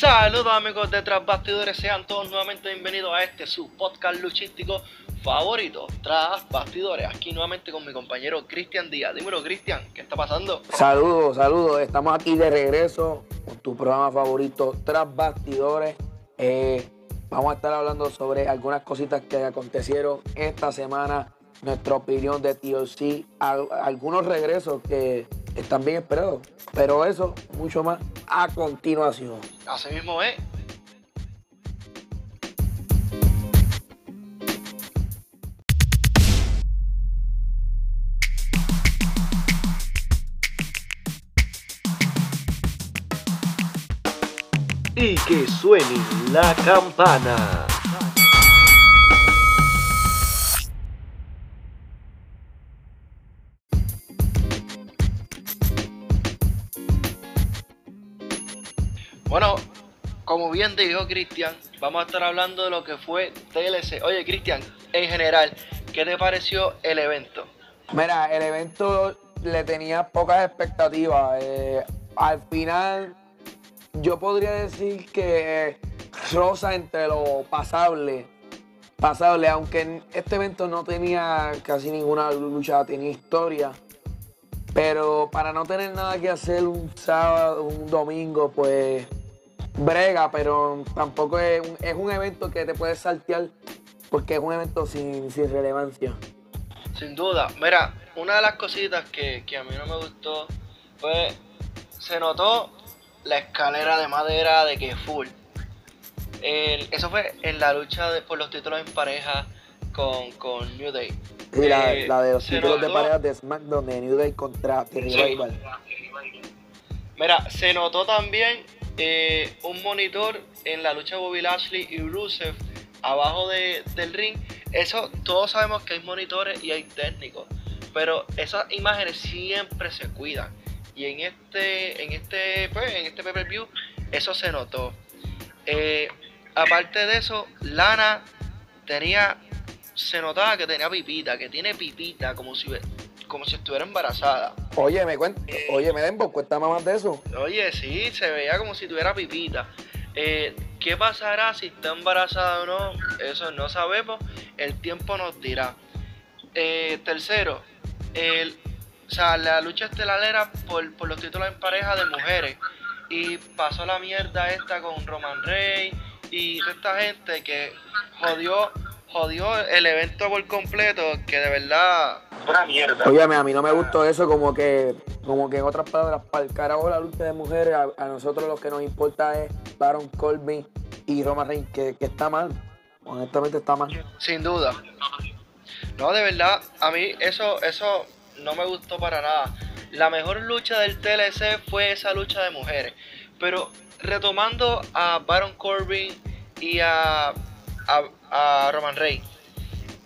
Saludos amigos de Tras Bastidores, sean todos nuevamente bienvenidos a este su podcast luchístico favorito, Tras Bastidores. Aquí nuevamente con mi compañero Cristian Díaz. Dímelo Cristian, ¿qué está pasando? Saludos, saludos. Estamos aquí de regreso con tu programa favorito, Tras Bastidores. Eh, vamos a estar hablando sobre algunas cositas que acontecieron esta semana, nuestra opinión de TLC, algunos regresos que están bien esperados, pero eso, mucho más a continuación. Así mismo es. Y que suene la campana. Dijo Cristian, vamos a estar hablando de lo que fue TLC. Oye, Cristian, en general, ¿qué te pareció el evento? Mira, el evento le tenía pocas expectativas. Eh, al final, yo podría decir que rosa entre lo pasable. Pasable, aunque este evento no tenía casi ninguna lucha, tenía historia. Pero para no tener nada que hacer un sábado, un domingo, pues brega, pero tampoco es un, es un evento que te puedes saltear porque es un evento sin, relevancia. Sin duda. Mira, una de las cositas que, a mí no me gustó fue, se notó la escalera de madera de que full. eso fue en la lucha por los títulos en pareja con, con New Day. Y la, eh, de los títulos de pareja de SmackDown de New Day contra Terry Mira, se notó también eh, un monitor en la lucha Bobby Lashley y Rusev abajo del ring. Eso todos sabemos que hay monitores y hay técnicos, pero esas imágenes siempre se cuidan. Y en este, en este, pues, en este pay-per-view, eso se notó. Eh, aparte de eso, Lana tenía, se notaba que tenía pipita, que tiene pipita, como si como si estuviera embarazada. Oye, me cuenta, oye, me den cuéntame más de eso. Oye, sí, se veía como si tuviera pipita. Eh, ¿Qué pasará si está embarazada o no? Eso no sabemos. El tiempo nos dirá. Eh, tercero, el, o sea, la lucha estelalera por, por los títulos en pareja de mujeres. Y pasó la mierda esta con Roman Reigns y toda esta gente que jodió jodió el evento por completo, que de verdad. Una mierda. Oye, a mí no me gustó eso, como que, como que en otras palabras, para el carajo la lucha de mujeres, a, nosotros lo que nos importa es Baron Corbin y Roman Reigns, que, está mal. Honestamente está mal. Sin duda. No, de verdad, a mí eso, eso no me gustó para nada. La mejor lucha del TLC fue esa lucha de mujeres. Pero retomando a Baron Corbin y a a, Roman Reigns.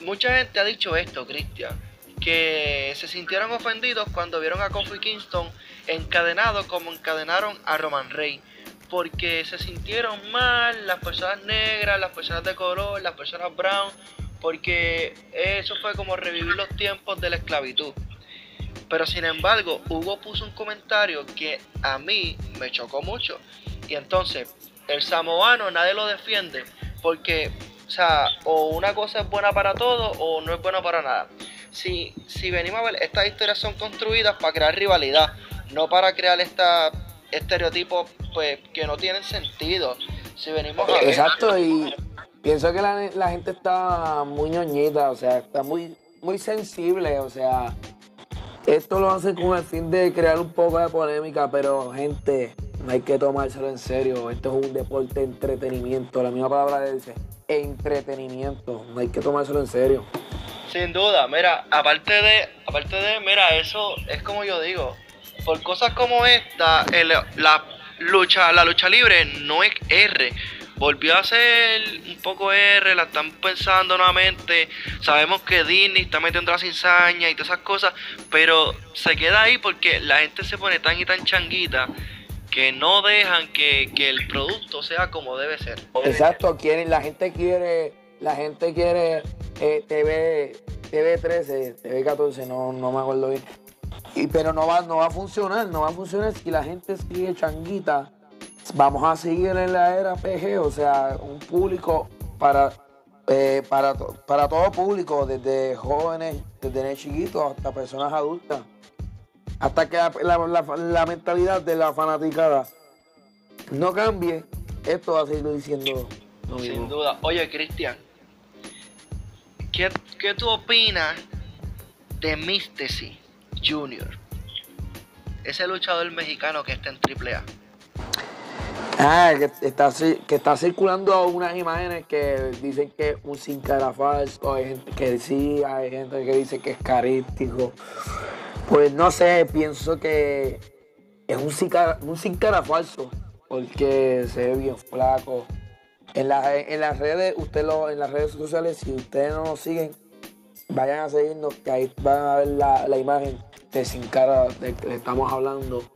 Mucha gente ha dicho esto, Cristian, que se sintieron ofendidos cuando vieron a Kofi Kingston encadenado como encadenaron a Roman Reigns. Porque se sintieron mal las personas negras, las personas de color, las personas brown, porque eso fue como revivir los tiempos de la esclavitud. Pero sin embargo, Hugo puso un comentario que a mí me chocó mucho. Y entonces, el samoano nadie lo defiende porque, o sea, o una cosa es buena para todo o no es buena para nada. Si, si venimos a ver, estas historias son construidas para crear rivalidad, no para crear esta estereotipos pues, que no tienen sentido. Si venimos a Exacto, y pienso que la, gente está muy ñoñita, o sea, está muy, muy sensible, o sea, esto lo hacen con el fin de crear un poco de polémica, pero gente, no hay que tomárselo en serio. Esto es un deporte de entretenimiento. La misma palabra dice entretenimiento. No hay que tomárselo en serio. Sin duda, mira, aparte de, aparte de, mira, eso es como yo digo. Por cosas como esta, la lucha, la lucha libre no es R. Volvió a ser un poco R, la están pensando nuevamente. Sabemos que Disney está metiendo la cizaña y todas esas cosas, pero se queda ahí porque la gente se pone tan y tan changuita que no dejan que, el producto sea como debe ser. Exacto, quieren, la gente quiere, la gente quiere eh, TV, TV 13, TV 14, no, no me acuerdo bien. Y, pero no va, no va a funcionar, no va a funcionar si la gente sigue changuita vamos a seguir en la era PG, o sea, un público para, eh, para, para todo público, desde jóvenes, desde chiquitos hasta personas adultas. Hasta que la, mentalidad de la fanaticada no cambie, esto va a seguir diciendo. Sin duda. Oye, Cristian, ¿qué, ¿qué, tú opinas de Mystesy Jr.? Ese luchador mexicano que está en AAA. Ah, que está, que está circulando unas imágenes que dicen que es un sin cara falso, hay gente que sí, hay gente que dice que es carístico. Pues no sé, pienso que es un sin cara, un sin cara falso, porque se ve bien flaco. En, en las redes, usted en las redes sociales, si ustedes no nos siguen, vayan a seguirnos, que ahí van a ver la, imagen de sin cara de que le estamos hablando.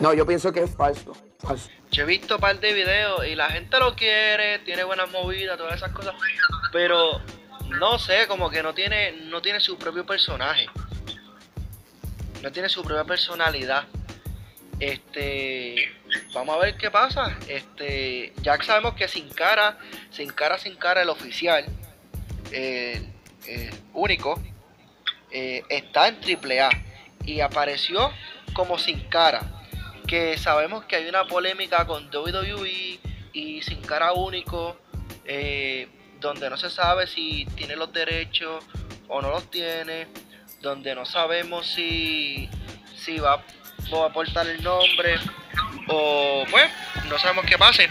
No, yo pienso que es falso. falso. Yo he visto un par de videos y la gente lo quiere, tiene buenas movidas, todas esas cosas, pero no sé, como que no tiene, no tiene su propio personaje no tiene su propia personalidad. Este, vamos a ver qué pasa. Este, ya sabemos que sin cara, sin cara, sin cara, el oficial, único, eh, está en AAA y apareció como sin cara. Que sabemos que hay una polémica con WWE y sin cara único, eh, donde no se sabe si tiene los derechos o no los tiene donde no sabemos si, si va, a aportar el nombre o pues no sabemos qué pase.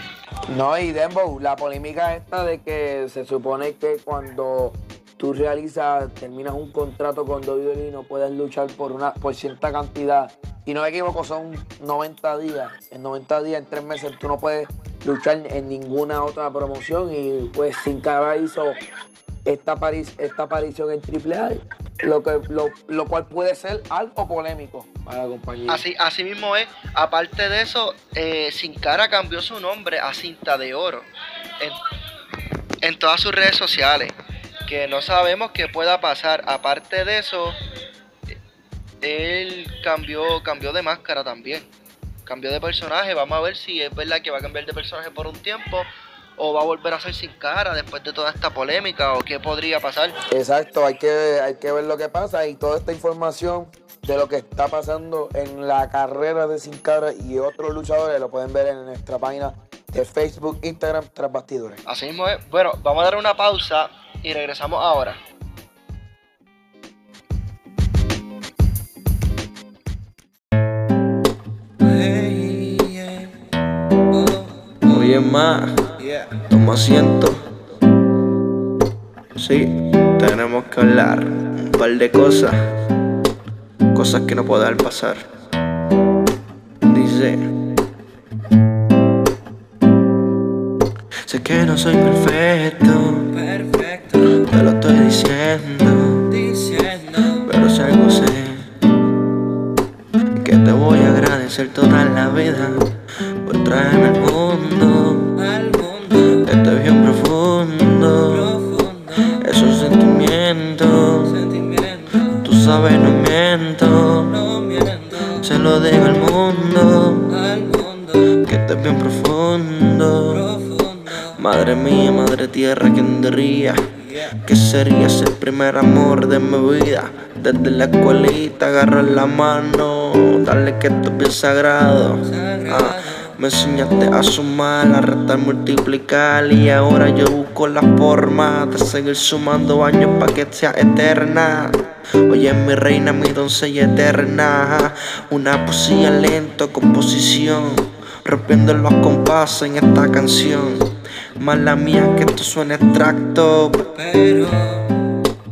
No, y Dembo, la polémica esta de que se supone que cuando tú realizas, terminas un contrato con WWE no puedes luchar por una por cierta cantidad. Y no me equivoco, son 90 días. En 90 días, en 3 meses, tú no puedes luchar en ninguna otra promoción. Y pues sin cara hizo esta, aparición en AAA lo, que, lo, cual puede ser algo polémico para la compañía. Así, así mismo es. Aparte de eso, eh, Sin Cara cambió su nombre a Cinta de Oro en, todas sus redes sociales. Que no sabemos qué pueda pasar. Aparte de eso, él cambió, cambió de máscara también. Cambió de personaje. Vamos a ver si es verdad que va a cambiar de personaje por un tiempo o va a volver a ser sin cara después de toda esta polémica o qué podría pasar. Exacto, hay que, hay que ver lo que pasa y toda esta información de lo que está pasando en la carrera de Sin Cara y otros luchadores lo pueden ver en nuestra página de Facebook, Instagram, Tras Bastidores. Así mismo es. Bueno, vamos a dar una pausa y regresamos ahora. Oye, más. Toma asiento. Sí, tenemos que hablar un par de cosas. Cosas que no pueden pasar. Dice. Sé que no soy perfecto. Perfecto. Te lo estoy diciendo. Diciendo. Pero si algo sé. Que te voy a agradecer toda la vida Madre mía, madre tierra, ¿quién diría? Que serías el primer amor de mi vida. Desde la escuelita, agarrar la mano, darle que esto es bien sagrado. Ah. Me enseñaste a sumar, a restar, multiplicar y ahora yo busco la forma de seguir sumando años para que sea eterna. Oye, mi reina, mi doncella eterna, una poesía lento, composición, rompiendo los compases en esta canción. Mala mía que esto suena extracto, pero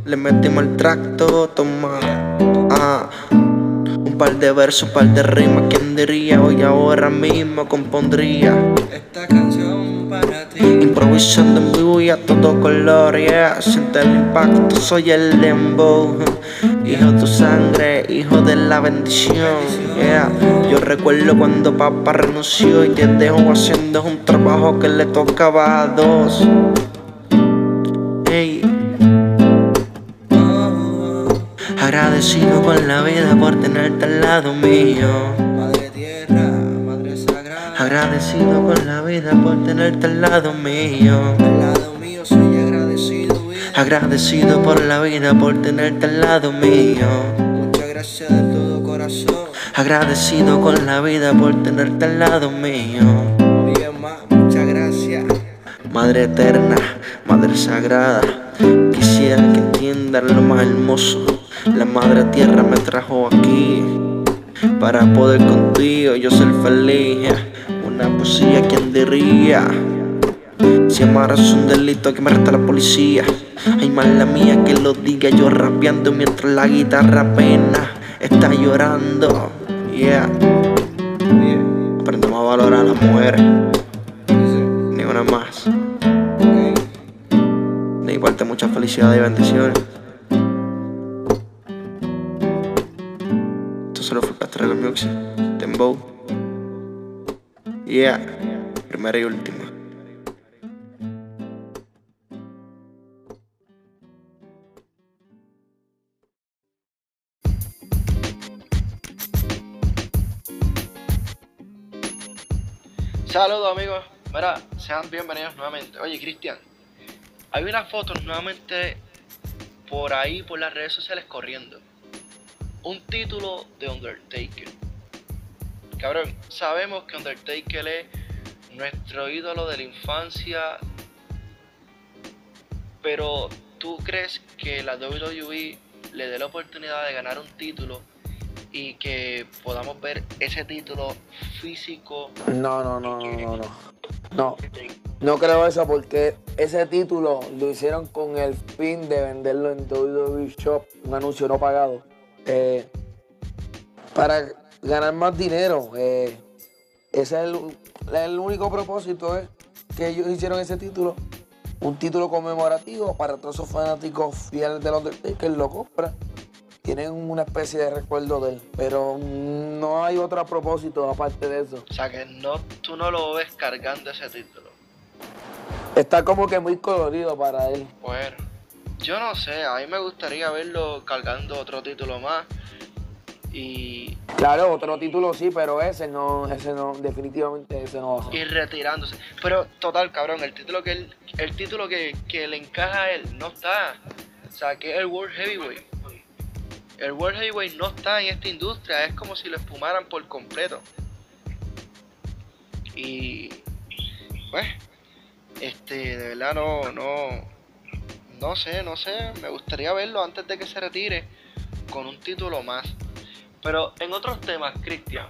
le metimos el tracto, toma. Ah par de versos, par de rimas, ¿quién diría? Hoy ahora mismo compondría esta canción. Improvisando en vivo y a todo color, yeah. Siente el impacto, soy el dembow. Hijo de tu sangre, hijo de la bendición, yeah. Yo recuerdo cuando papá renunció y te dejó haciendo un trabajo que le tocaba a dos. Agradecido con la vida por tenerte al lado mío. Agradecido con la vida por tenerte al lado mío. Al lado mío soy agradecido, vida. Agradecido por la vida por tenerte al lado mío. Muchas gracias de todo corazón. Agradecido con la vida por tenerte al lado mío. Oye, más, muchas gracias. Madre eterna, Madre sagrada, quisiera que entiendan lo más hermoso. La Madre Tierra me trajo aquí para poder contigo yo ser feliz. Una poesía quien diría. Si amar es un delito que me resta la policía. Hay más la mía que lo diga yo rapeando mientras la guitarra apenas está llorando. Yeah. Oye, Aprendemos a valorar a las mujeres, ni una más. De mi parte, mucha felicidad y bendiciones. Esto solo fue Pastrana Music, Dembow. Yeah, primera y última. Saludos amigos, mira, sean bienvenidos nuevamente. Oye Cristian, hay unas fotos nuevamente por ahí por las redes sociales corriendo. Un título de Undertaker. Cabrón, sabemos que Undertaker es nuestro ídolo de la infancia. Pero ¿tú crees que la WWE le dé la oportunidad de ganar un título y que podamos ver ese título físico No, no, no, no, no, no. No, no creo eso porque ese título lo hicieron con el fin de venderlo en WWE Shop, un anuncio no pagado, eh, para ganar más dinero. eh, ese es el, el único propósito es que ellos hicieron ese título, un título conmemorativo para todos esos fanáticos fieles del Undertaker, lo compran. Tienen una especie de recuerdo de él, pero no hay otro propósito aparte de eso. O sea que no, tú no lo ves cargando ese título. Está como que muy colorido para él. Bueno, yo no sé, a mí me gustaría verlo cargando otro título más. Y, Claro, otro título sí, pero ese no, ese no, definitivamente ese no va a y ser. retirándose. Pero total, cabrón, el título que él, el título que, que le encaja a él no está. O sea, que es el World Heavyweight. El World Heavyweight no está en esta industria, es como si lo espumaran por completo. Y pues, este, de verdad no, no, no sé, no sé, me gustaría verlo antes de que se retire con un título más. Pero en otros temas, Cristian,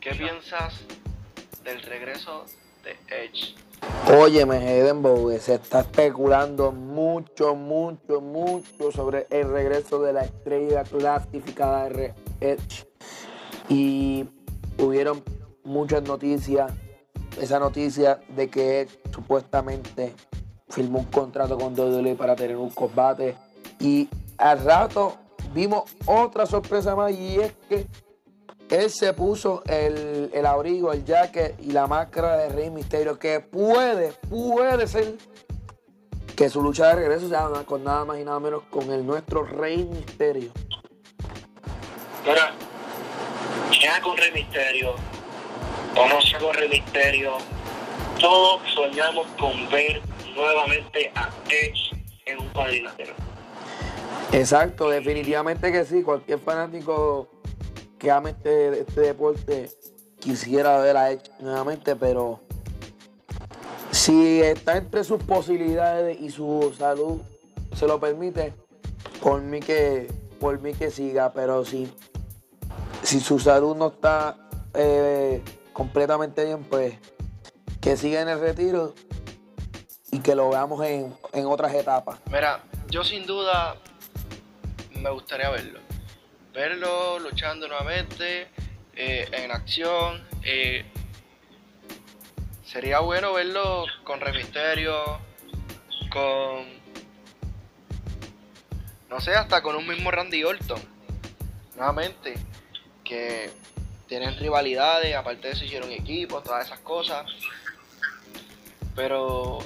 ¿qué piensas del regreso de Edge? Óyeme, Edenbow, se está especulando mucho, mucho, mucho sobre el regreso de la estrella clasificada de Edge. Y hubieron muchas noticias. Esa noticia de que Edge supuestamente firmó un contrato con WWE para tener un combate. Y al rato vimos otra sorpresa más y es que él se puso el, el abrigo, el jacket y la máscara de Rey Misterio, que puede, puede ser que su lucha de regreso sea con nada más y nada menos con el nuestro Rey Misterio. Mira, ya con Rey Misterio, o no sea con Rey Misterio, todos soñamos con ver nuevamente a Edge en un cuadrilátero. Exacto, definitivamente que sí. Cualquier fanático que ame este, este deporte quisiera ver a Edge nuevamente, pero si está entre sus posibilidades y su salud se lo permite, por mí que, por mí que siga, pero si, si su salud no está eh, completamente bien, pues que siga en el retiro y que lo veamos en, en otras etapas. Mira, yo sin duda me gustaría verlo. Verlo luchando nuevamente, eh, en acción. eh, sería bueno verlo con Rey Misterio, con... No sé, hasta con un mismo Randy Orton. Nuevamente, que tienen rivalidades, aparte de eso hicieron equipos, todas esas cosas. Pero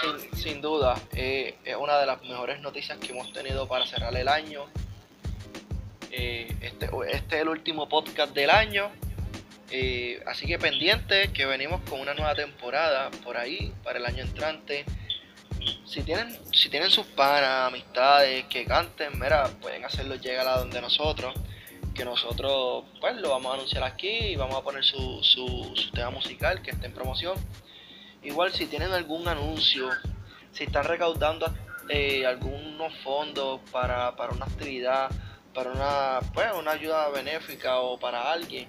sin, sin duda, eh, es una de las mejores noticias que hemos tenido para cerrar el año. Eh, este, este es el último podcast del año. Eh, así que pendiente que venimos con una nueva temporada por ahí para el año entrante. Si tienen, si tienen sus panas, amistades que canten, mira, pueden hacerlo llegar a donde nosotros. Que nosotros pues lo vamos a anunciar aquí y vamos a poner su, su, su tema musical que esté en promoción. Igual si tienen algún anuncio, si están recaudando eh, algunos fondos para, para una actividad, para una, pues, una ayuda benéfica o para alguien,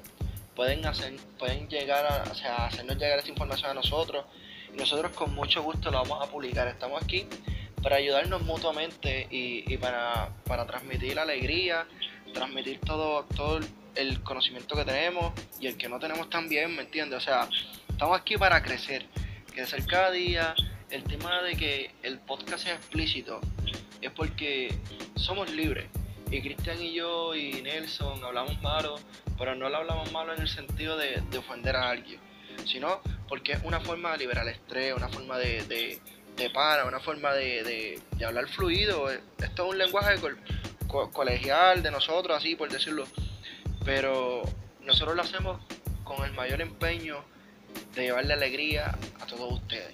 pueden hacer, pueden llegar a, o sea, hacernos llegar esta información a nosotros y nosotros con mucho gusto lo vamos a publicar. Estamos aquí para ayudarnos mutuamente y, y para, para transmitir alegría, transmitir todo, todo el conocimiento que tenemos y el que no tenemos también, ¿me entiendes? O sea, estamos aquí para crecer, crecer cada día. El tema de que el podcast sea explícito es porque somos libres. Y Cristian y yo y Nelson hablamos malo, pero no lo hablamos malo en el sentido de, de ofender a alguien, sino porque es una forma de liberar el estrés, una forma de, de, para, una forma de, de- hablar fluido. Esto es un lenguaje col- co- colegial de nosotros, así por decirlo, pero nosotros lo hacemos con el mayor empeño de llevarle alegría a todos ustedes.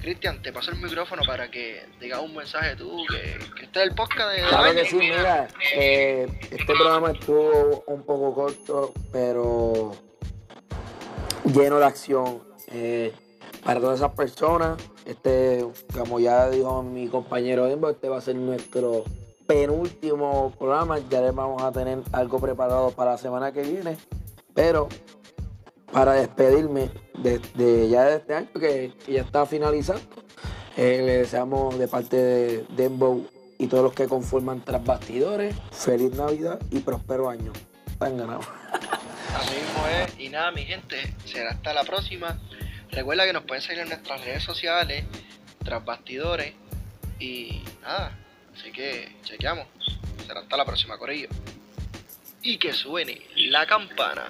Cristian, te paso el micrófono para que digas un mensaje tú, que, que este es el podcast de... Claro que sí, mira, eh, este programa estuvo un poco corto, pero lleno de acción. Eh, para todas esas personas, este, como ya dijo mi compañero Embo, este va a ser nuestro penúltimo programa. Ya les vamos a tener algo preparado para la semana que viene. Pero para despedirme de, ya de este año que, que ya está finalizando, eh, le deseamos de parte de Dembow y todos los que conforman Tras Bastidores, feliz Navidad y próspero año. Están ganados. Así mismo es. Y nada, mi gente, será hasta la próxima. Recuerda que nos pueden seguir en nuestras redes sociales, tras bastidores. Y nada, así que chequeamos. Será hasta la próxima, Corillo. Y que suene la campana.